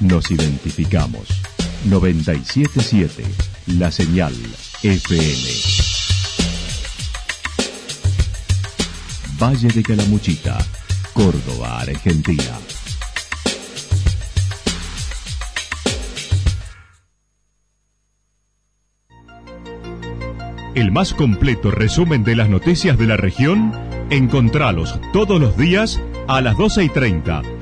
Nos identificamos. 977 La Señal FM. Valle de Calamuchita, Córdoba, Argentina. El más completo resumen de las noticias de la región, encontralos todos los días a las 12 y 30,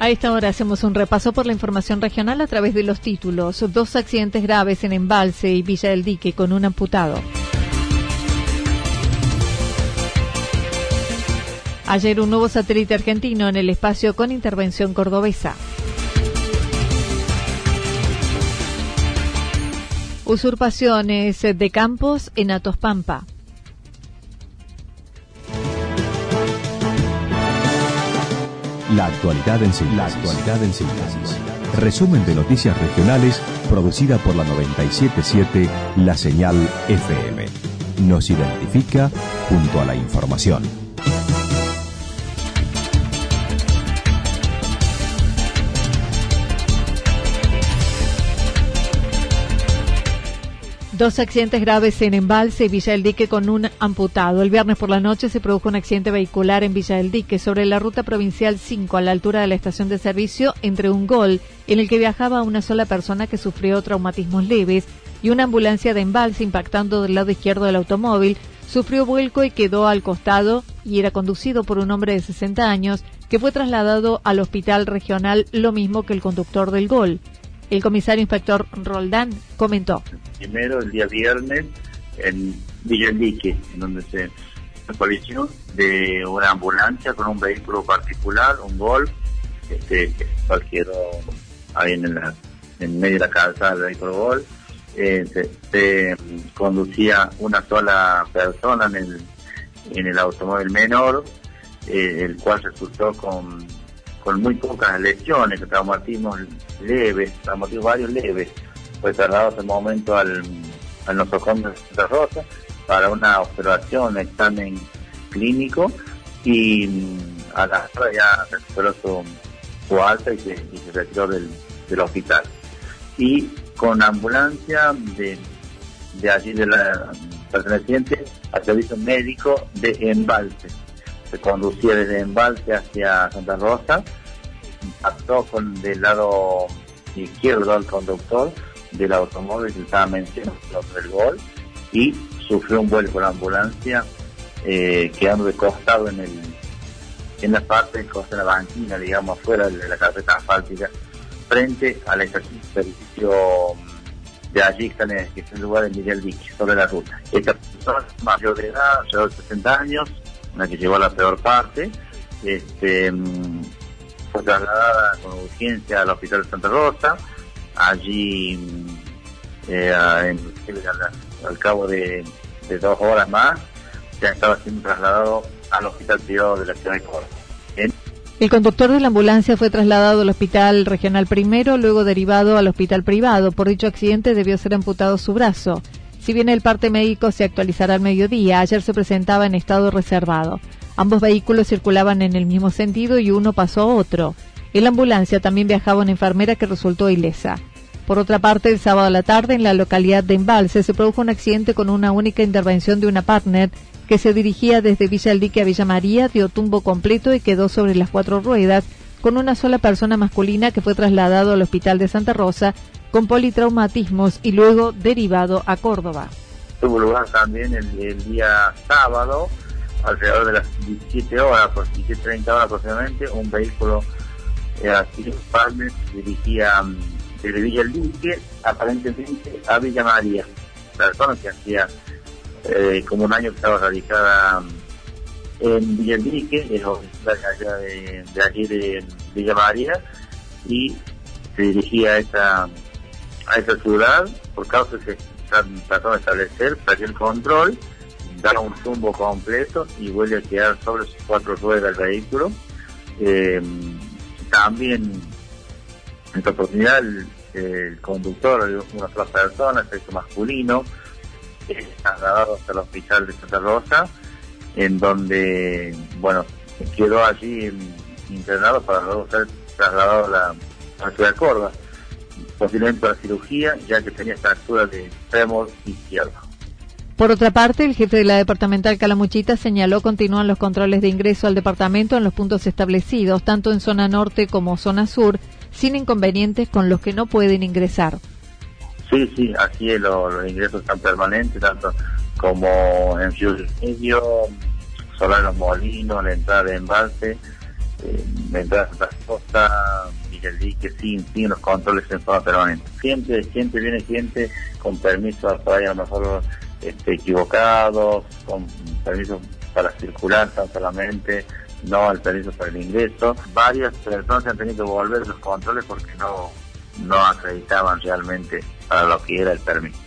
A esta hora hacemos un repaso por la información regional a través de los títulos. Dos accidentes graves en Embalse y Villa del Dique con un amputado. Ayer un nuevo satélite argentino en el espacio con intervención cordobesa. Usurpaciones de campos en Atospampa. La actualidad en síntesis. La actualidad en síntesis. Resumen de noticias regionales producida por la 977 La Señal FM. Nos identifica junto a la información. Dos accidentes graves en Embalse y Villa del Dique con un amputado. El viernes por la noche se produjo un accidente vehicular en Villa del Dique sobre la ruta provincial 5 a la altura de la estación de servicio entre un gol en el que viajaba una sola persona que sufrió traumatismos leves y una ambulancia de Embalse impactando del lado izquierdo del automóvil sufrió vuelco y quedó al costado y era conducido por un hombre de 60 años que fue trasladado al hospital regional lo mismo que el conductor del gol. El comisario inspector Roldán comentó. Primero, el día viernes, en Villendique, en donde se colisión de una ambulancia con un vehículo particular, un Golf, este, cualquier ahí en, la, en medio de la calzada del vehículo Golf. Eh, se, conducía una sola persona en el, en el automóvil menor, eh, el cual resultó con con muy pocas lesiones, traumatismos leves, traumatismos varios leves. Fue trasladado en ese momento al, al nosocomio de Rosa para una observación, un examen clínico y mm, a la hora ya recuperó su, su alta y se, y se retiró del, del, hospital. Y con ambulancia de, de allí de la perteneciente al servicio médico de embalse se conducía desde Embalse hacia Santa Rosa, impactó con del lado izquierdo al conductor del automóvil que estaba mencionando el gol y sufrió un vuelo con la ambulancia eh, quedando de costado en el en la parte de la banquina, digamos, afuera de la carpeta asfáltica, frente al ejercicio de allí que en el lugar de Miguel Vicky, sobre la ruta. Esta persona mayor de edad, de 60 años, una que llegó a la peor parte, este, mm, fue trasladada con urgencia al hospital de Santa Rosa, allí mm, eh, al, cabo de, dos horas más ya estaba siendo trasladado al hospital privado de la ciudad de Córdoba. El conductor de la ambulancia fue trasladado al hospital regional primero, luego derivado al hospital privado. Por dicho accidente debió ser amputado su brazo. Si bien el parte médico se actualizará al mediodía, ayer se presentaba en estado reservado. Ambos vehículos circulaban en el mismo sentido y uno pasó a otro. En la ambulancia también viajaba una enfermera que resultó ilesa. Por otra parte, el sábado a la tarde, en la localidad de Embalse, se produjo un accidente con una única intervención de una partner que se dirigía desde Villa El Dique a Villa María, dio tumbo completo y quedó sobre las cuatro ruedas, con una sola persona masculina que fue trasladado al hospital de Santa Rosa con politraumatismos y luego derivado a Córdoba. Tuvo lugar también el, día sábado, alrededor de las 17 horas, por 17.30 horas aproximadamente, un vehículo eh, así dirigía mm, desde Villa El aparentemente a Villa María. personas que hacía eh, como un año que estaba radicada en Villaldique, es allá de, de allí de Villa María, y se dirigía a esa, a esa ciudad por causa que están tratando de establecer, perdió el control, da un zumbo completo y vuelve a quedar sobre sus cuatro ruedas el vehículo. Eh, también en esta oportunidad el, conductor, una sola persona, sexo masculino, es trasladado hasta el hospital de Santa Rosa, en donde, bueno, quedó allí internado para luego ser trasladado a la, a la ciudad de Córdoba, posiblemente para cirugía, ya que tenía fractura de fémur izquierdo. Por otra parte, el jefe de la departamental Calamuchita señaló continúan los controles de ingreso al departamento en los puntos establecidos, tanto en zona norte como zona sur, sin inconvenientes con los que no pueden ingresar. Sí, sí, aquí los, ingresos están permanentes, tanto como en Ciudad Medio, Solar Los Molinos, la entrada de embalse, eh, la entrada de Costa, Miguel Dique, sin, sin los controles en zona permanente. Siempre, siempre viene gente con permiso para ir a lo mejor este, equivocados, con permiso para circular tan solamente, no al permiso para el ingreso. Varias personas han tenido que volver los controles porque no, no acreditaban realmente para lo que era el permiso.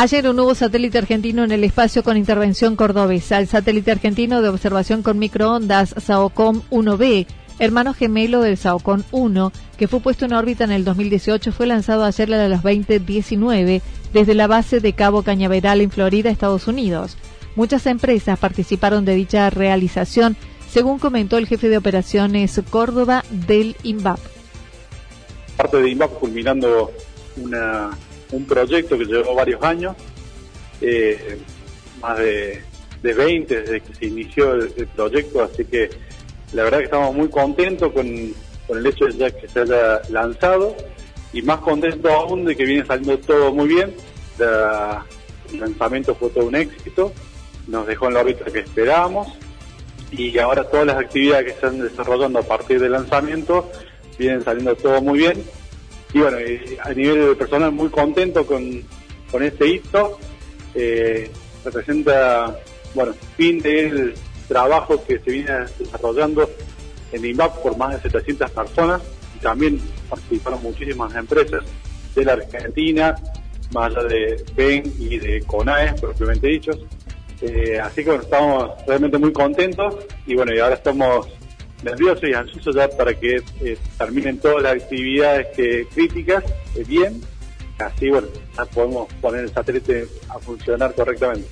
Ayer un nuevo satélite argentino en el espacio con intervención cordobesa, el satélite argentino de observación con microondas SAOCOM 1B, hermano gemelo del SAOCON 1, que fue puesto en órbita en el 2018, fue lanzado ayer a las 20.19 desde la base de Cabo Cañaveral en Florida, Estados Unidos. Muchas empresas participaron de dicha realización, según comentó el jefe de operaciones Córdoba del INVAP. Parte de INVAP culminando una un proyecto que llevó varios años, eh, más de, de, 20 desde que se inició el, proyecto, así que la verdad que estamos muy contentos con, el hecho de ya que se haya lanzado y más contentos aún de que viene saliendo todo muy bien. el lanzamiento fue todo un éxito, nos dejó en la órbita que esperábamos y ahora todas las actividades que se están desarrollando a partir del lanzamiento vienen saliendo todo muy bien y bueno, a nivel personal muy contento con, con este hito. Eh, representa, bueno, fin del trabajo que se viene desarrollando en INVAP por más de 700 personas y también participaron muchísimas empresas de la Argentina, más allá de BEN y de CONAES propiamente dichos. Eh, así que bueno, estamos realmente muy contentos y bueno, y ahora estamos nervioso y ansioso ya para que eh, terminen todas las actividades que, críticas eh, bien, así podemos poner el satélite a funcionar correctamente.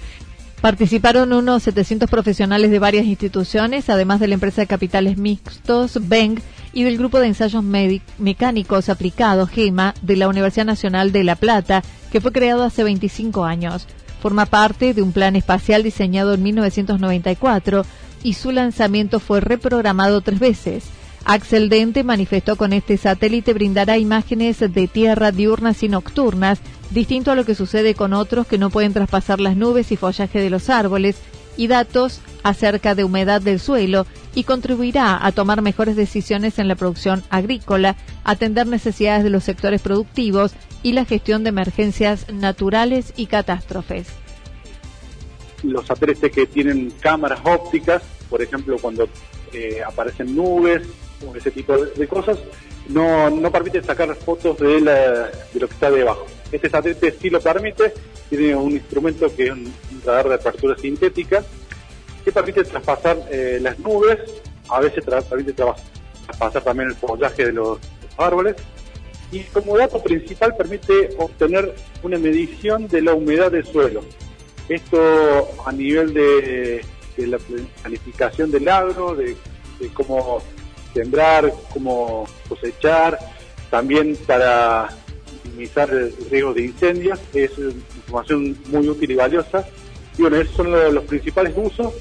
Participaron unos 700 profesionales de varias instituciones, además de la empresa de capitales mixtos, BENG, y del grupo de ensayos mecánicos aplicados, GEMA, de la Universidad Nacional de La Plata, que fue creado hace 25 años. Forma parte de un plan espacial diseñado en 1994 y su lanzamiento fue reprogramado tres veces. Axel Dente manifestó con este satélite brindará imágenes de tierra diurnas y nocturnas, distinto a lo que sucede con otros que no pueden traspasar las nubes y follaje de los árboles, y datos acerca de humedad del suelo y contribuirá a tomar mejores decisiones en la producción agrícola, atender necesidades de los sectores productivos y la gestión de emergencias naturales y catástrofes los satélites que tienen cámaras ópticas, por ejemplo, cuando eh, aparecen nubes o ese tipo de, cosas, no, no permite sacar fotos de, de lo que está debajo. Este satélite sí lo permite, tiene un instrumento que es un radar de apertura sintética, que permite traspasar eh, las nubes, a veces permite traspasar también el follaje de los árboles, y como dato principal permite obtener una medición de la humedad del suelo. Esto a nivel de, la planificación del agro, de, cómo sembrar, cómo cosechar, también para minimizar el riesgo de incendios, es información muy útil y valiosa. Y bueno, esos son los, principales usos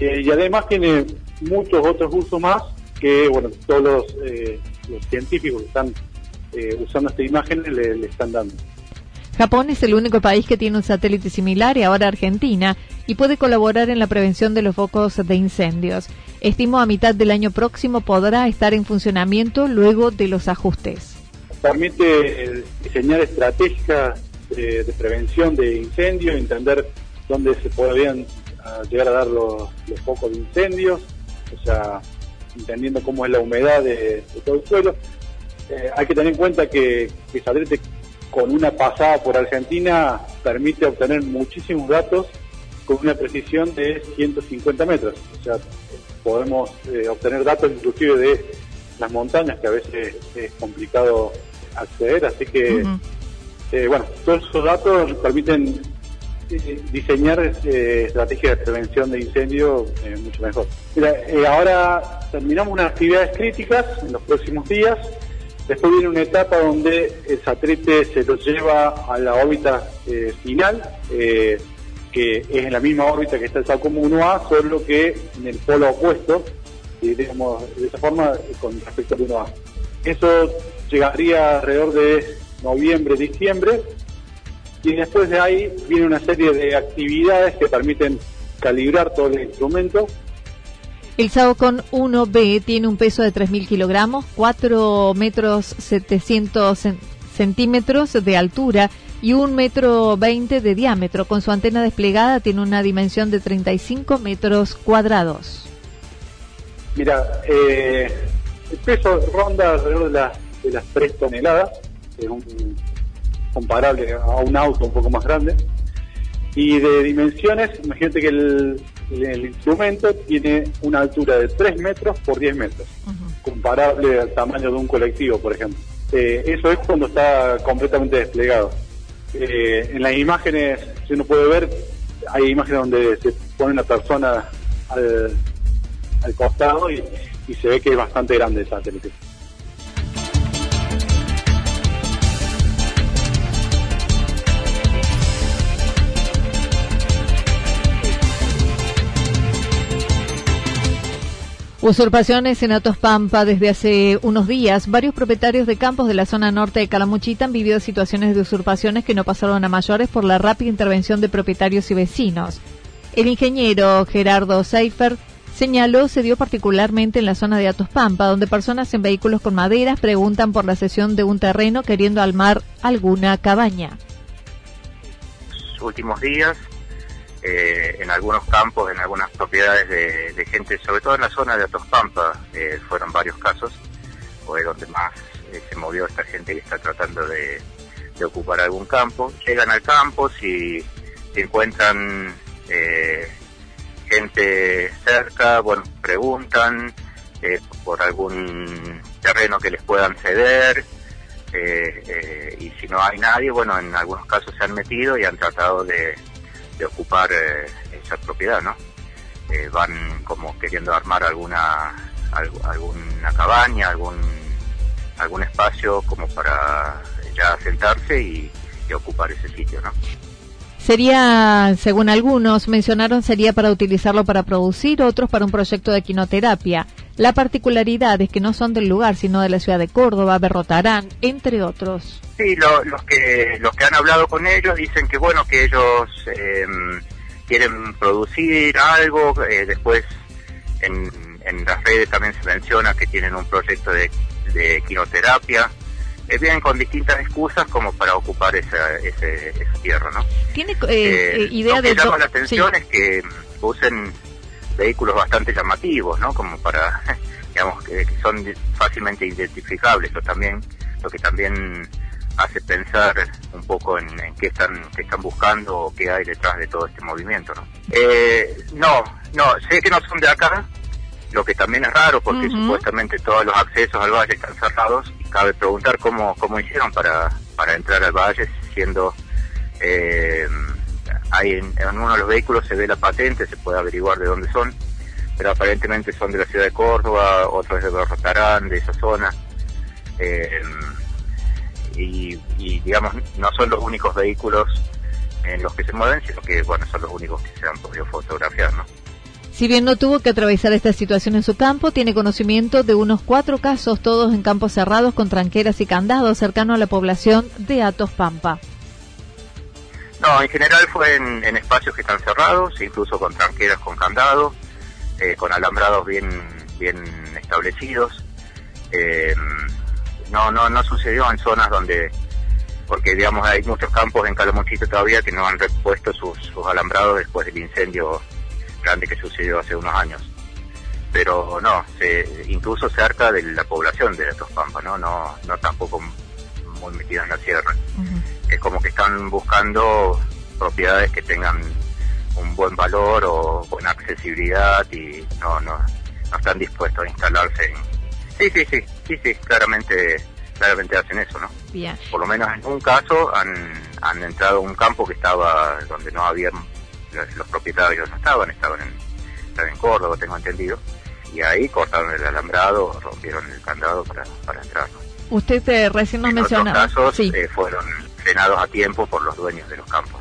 eh, y además tiene muchos otros usos más que bueno todos los, eh, científicos que están eh, usando esta imagen le están dando. Japón es el único país que tiene un satélite similar y ahora Argentina y puede colaborar en la prevención de los focos de incendios. Estimo a mitad del año próximo podrá estar en funcionamiento luego de los ajustes. Permite eh, diseñar estrategias de, prevención de incendios, entender dónde se podrían ah, llegar a dar los, focos de incendios, o sea, entendiendo cómo es la humedad de, todo el suelo. Eh, hay que tener en cuenta que, que satélite con una pasada por Argentina permite obtener muchísimos datos con una precisión de 150 metros. O sea, podemos eh, obtener datos inclusive de las montañas, que a veces es complicado acceder. Así que, eh, bueno, todos esos datos permiten eh, diseñar estrategias de prevención de incendio mucho mejor. Mira, ahora terminamos unas actividades críticas en los próximos días Después viene una etapa donde el satélite se lo lleva a la órbita eh, final, eh, que es en la misma órbita que está el SACOM 1A, solo que en el polo opuesto, digamos, de esa forma con respecto al 1A. Eso llegaría alrededor de noviembre, diciembre, y después de ahí viene una serie de actividades que permiten calibrar todo el instrumento el Saocon 1B tiene un peso de 3.000 kilogramos, 4 metros 700 centímetros de altura y 1 metro 20 de diámetro. Con su antena desplegada tiene una dimensión de 35 metros cuadrados. Mira, eh, el peso ronda alrededor de, de las 3 toneladas, es un, comparable a un auto un poco más grande. Y de dimensiones, imagínate que el, el instrumento tiene una altura de 3 metros por 10 metros, comparable al tamaño de un colectivo, por ejemplo. Eh, eso es cuando está completamente desplegado. Eh, en las imágenes, si uno puede ver, hay imágenes donde se pone una persona al, costado y, y se ve que es bastante grande el satélite. Usurpaciones en Atos Pampa desde hace unos días. Varios propietarios de campos de la zona norte de Calamuchita han vivido situaciones de usurpaciones que no pasaron a mayores por la rápida intervención de propietarios y vecinos. El ingeniero Gerardo Seifer señaló se dio particularmente en la zona de Atos Pampa, donde personas en vehículos con maderas preguntan por la cesión de un terreno queriendo almar alguna cabaña. Últimos días eh, en algunos campos, en algunas propiedades de, gente, sobre todo en la zona de Atospampa, eh, fueron varios casos, fue donde más eh, se movió esta gente que está tratando de, ocupar algún campo. Llegan al campo, si, si encuentran gente cerca, bueno, preguntan por algún terreno que les puedan ceder, y si no hay nadie, bueno, en algunos casos se han metido y han tratado de de ocupar eh, esa propiedad, ¿no? Eh, van como queriendo armar alguna alguna cabaña, algún algún espacio como para ya sentarse y, ocupar ese sitio, ¿no? Sería, según algunos mencionaron, sería para utilizarlo para producir, otros para un proyecto de quinoterapia. La particularidad es que no son del lugar, sino de la ciudad de Córdoba, Berrotarán, entre otros. Sí, los que los que han hablado con ellos dicen que bueno que ellos em, quieren producir algo. Eh, después en, en, las redes también se menciona que tienen un proyecto de, de quinoterapia. Eh, vienen con distintas excusas como para ocupar esa, ese, esa tierra, ¿no? ¿Tiene eh, eh idea lo que llama la atención es que usen vehículos bastante llamativos, ¿no? Como para, digamos, que, que son fácilmente identificables. Lo también, lo que también hace pensar un poco en, qué están qué están buscando o qué hay detrás de todo este movimiento no eh, no no sé que no son de acá lo que también es raro porque supuestamente todos los accesos al valle están cerrados y cabe preguntar cómo cómo hicieron para para entrar al valle siendo eh, hay en, uno de los vehículos se ve la patente se puede averiguar de dónde son pero aparentemente son de la ciudad de Córdoba otros de Berrotarán de esa zona eh, y, digamos no son los únicos vehículos en los que se mueven, sino que bueno son los únicos que se han podido fotografiar, ¿no? Si bien no tuvo que atravesar esta situación en su campo, tiene conocimiento de unos cuatro casos, todos en campos cerrados con tranqueras y candados cercano a la población de Atos Pampa. No, en general fue en, espacios que están cerrados, incluso con tranqueras con candado, eh, con alambrados bien, bien establecidos. Eh, no, no, no sucedió en zonas donde, porque digamos hay muchos campos en Calamuchita todavía que no han repuesto sus, alambrados después del incendio grande que sucedió hace unos años. Pero no, incluso cerca de la población de estos pampas, ¿no? No, no tampoco muy metida en la sierra. Es como que están buscando propiedades que tengan un buen valor o buena accesibilidad y no, no, no están dispuestos a instalarse en... Sí, sí, sí, sí, sí, claramente, claramente hacen eso, ¿no? Bien. Por lo menos en un caso han, han entrado a un campo que estaba donde no había, los propietarios no estaban, estaban en, estaban en Córdoba, tengo entendido, y ahí cortaron el alambrado, rompieron el candado para, para entrar. Usted eh, recién nos mencionaba. casos eh, fueron frenados a tiempo por los dueños de los campos.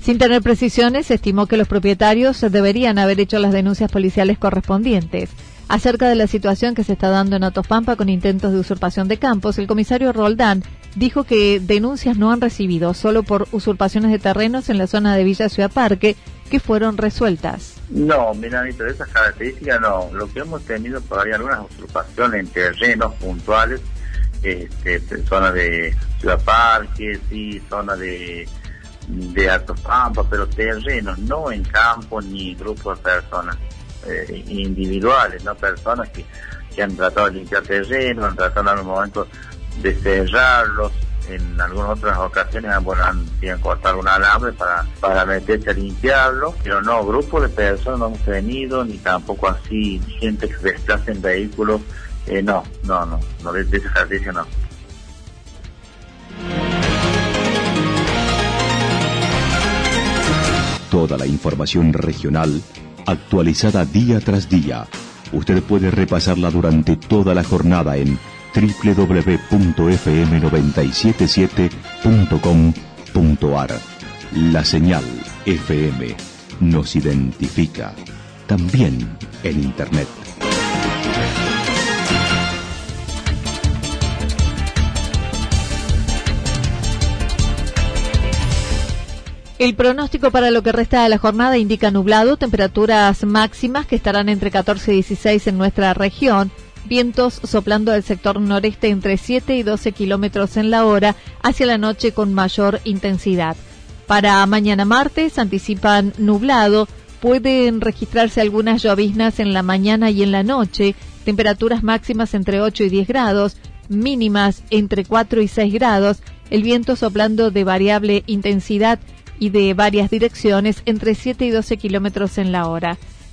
Sin tener precisiones, se estimó que los propietarios deberían haber hecho las denuncias policiales correspondientes. Acerca de la situación que se está dando en Atopampa con intentos de usurpación de campos, el comisario Roldán dijo que denuncias no han recibido solo por usurpaciones de terrenos en la zona de Villa Ciudad Parque que fueron resueltas. No, mira, de esas características no. Lo que hemos tenido ahí algunas usurpaciones en terrenos puntuales, este, zona de Ciudad Parque, sí, zona de de Alto Pampa, pero terrenos, no en campo ni grupos de personas eh, individuales, no personas que, que, han tratado de limpiar terrenos, han tratado en algún momento de cerrarlos, en algunas otras ocasiones han, cortado un alambre para, para meterse a limpiarlo, pero no, grupos de personas no hemos tenido, ni tampoco así gente que desplaza en vehículos, eh, no, no, no, no, de ese ejercicio no. Toda la información regional actualizada día tras día. Usted puede repasarla durante toda la jornada en www.fm977.com.ar. La señal FM nos identifica también en Internet. El pronóstico para lo que resta de la jornada indica nublado, temperaturas máximas que estarán entre 14 y 16 en nuestra región, vientos soplando del sector noreste entre 7 y 12 kilómetros en la hora hacia la noche con mayor intensidad. Para mañana martes anticipan nublado, pueden registrarse algunas lloviznas en la mañana y en la noche, temperaturas máximas entre 8 y 10 grados, mínimas entre 4 y 6 grados, el viento soplando de variable intensidad y de varias direcciones entre 7 y 12 kilómetros en la hora.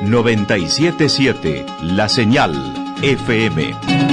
977 La Señal FM.